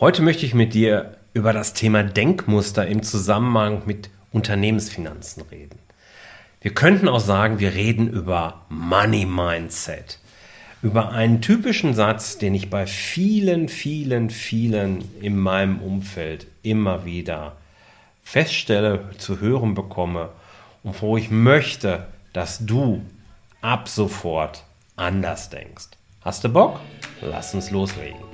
Heute möchte ich mit dir über das Thema Denkmuster im Zusammenhang mit Unternehmensfinanzen reden. Wir könnten auch sagen, wir reden über Money Mindset. Über einen typischen Satz, den ich bei vielen, vielen, vielen in meinem Umfeld immer wieder feststelle, zu hören bekomme und wo ich möchte, dass du ab sofort anders denkst. Hast du Bock? Lass uns loslegen.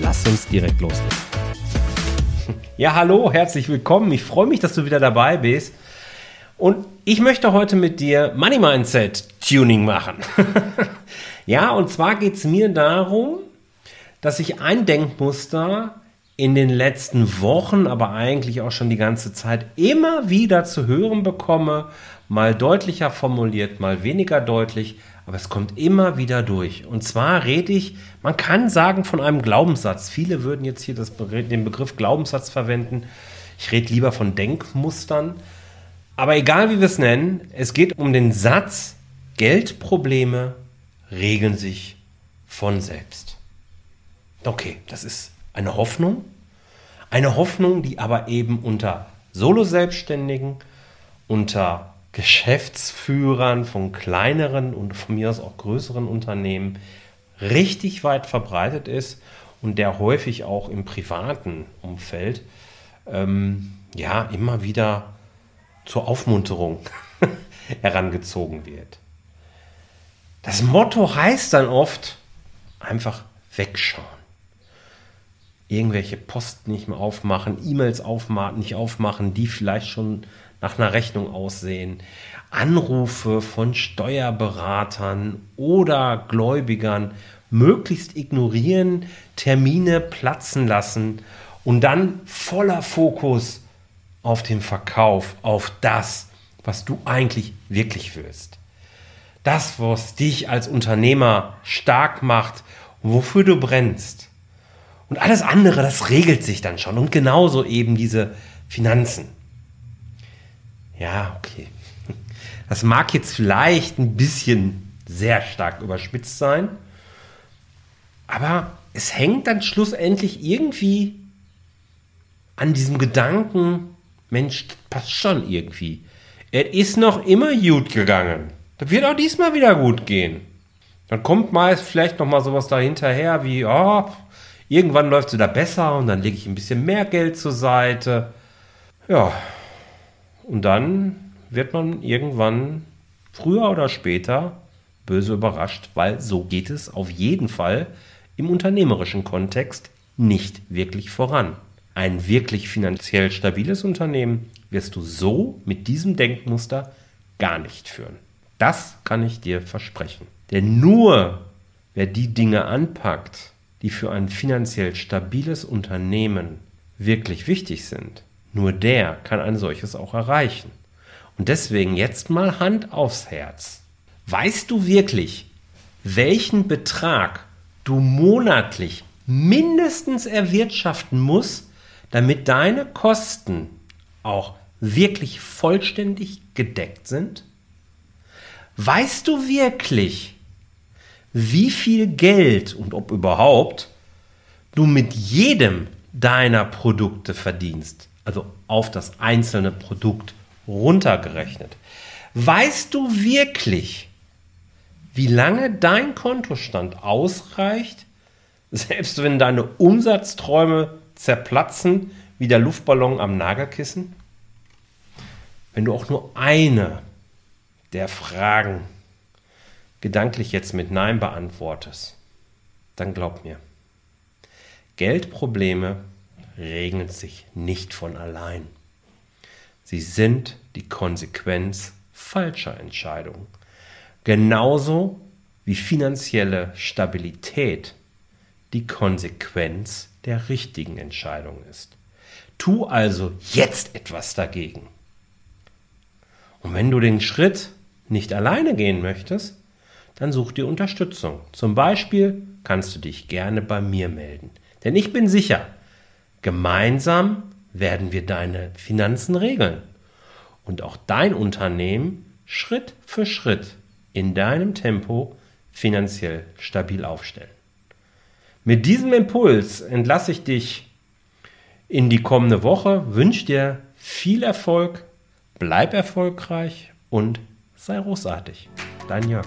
Lass uns direkt loslegen. Ja, hallo, herzlich willkommen. Ich freue mich, dass du wieder dabei bist. Und ich möchte heute mit dir Money Mindset Tuning machen. ja, und zwar geht es mir darum, dass ich ein Denkmuster in den letzten Wochen, aber eigentlich auch schon die ganze Zeit immer wieder zu hören bekomme, mal deutlicher formuliert, mal weniger deutlich, aber es kommt immer wieder durch. Und zwar rede ich, man kann sagen, von einem Glaubenssatz. Viele würden jetzt hier das, den Begriff Glaubenssatz verwenden. Ich rede lieber von Denkmustern. Aber egal wie wir es nennen, es geht um den Satz, Geldprobleme regeln sich von selbst. Okay, das ist eine Hoffnung. Eine Hoffnung, die aber eben unter Solo-Selbstständigen, unter Geschäftsführern von kleineren und von mir aus auch größeren Unternehmen richtig weit verbreitet ist und der häufig auch im privaten Umfeld ähm, ja immer wieder zur Aufmunterung herangezogen wird. Das Motto heißt dann oft einfach wegschauen. Irgendwelche Posten nicht mehr aufmachen, E-Mails aufmachen, nicht aufmachen, die vielleicht schon nach einer Rechnung aussehen, Anrufe von Steuerberatern oder Gläubigern möglichst ignorieren, Termine platzen lassen und dann voller Fokus auf den Verkauf, auf das, was du eigentlich wirklich willst. Das, was dich als Unternehmer stark macht und wofür du brennst. Und alles andere, das regelt sich dann schon. Und genauso eben diese Finanzen. Ja, okay. Das mag jetzt vielleicht ein bisschen sehr stark überspitzt sein, aber es hängt dann schlussendlich irgendwie an diesem Gedanken, Mensch, das passt schon irgendwie. Es ist noch immer gut gegangen. Das wird auch diesmal wieder gut gehen. Dann kommt meist vielleicht noch mal sowas dahinterher wie, oh, irgendwann läuft es wieder besser und dann lege ich ein bisschen mehr Geld zur Seite. Ja, und dann wird man irgendwann früher oder später böse überrascht, weil so geht es auf jeden Fall im unternehmerischen Kontext nicht wirklich voran. Ein wirklich finanziell stabiles Unternehmen wirst du so mit diesem Denkmuster gar nicht führen. Das kann ich dir versprechen. Denn nur wer die Dinge anpackt, die für ein finanziell stabiles Unternehmen wirklich wichtig sind, nur der kann ein solches auch erreichen. Und deswegen jetzt mal Hand aufs Herz. Weißt du wirklich, welchen Betrag du monatlich mindestens erwirtschaften musst, damit deine Kosten auch wirklich vollständig gedeckt sind? Weißt du wirklich, wie viel Geld und ob überhaupt du mit jedem deiner Produkte verdienst? also auf das einzelne Produkt runtergerechnet. Weißt du wirklich, wie lange dein Kontostand ausreicht, selbst wenn deine Umsatzträume zerplatzen wie der Luftballon am Nagelkissen? Wenn du auch nur eine der Fragen gedanklich jetzt mit Nein beantwortest, dann glaub mir, Geldprobleme regeln sich nicht von allein. Sie sind die Konsequenz falscher Entscheidungen. Genauso wie finanzielle Stabilität die Konsequenz der richtigen Entscheidung ist. Tu also jetzt etwas dagegen. Und wenn du den Schritt nicht alleine gehen möchtest, dann such dir Unterstützung. Zum Beispiel kannst du dich gerne bei mir melden. Denn ich bin sicher, gemeinsam werden wir deine Finanzen regeln und auch dein Unternehmen Schritt für Schritt in deinem Tempo finanziell stabil aufstellen. Mit diesem Impuls entlasse ich dich in die kommende Woche, wünsche dir viel Erfolg, bleib erfolgreich und sei großartig. Dein Jörg.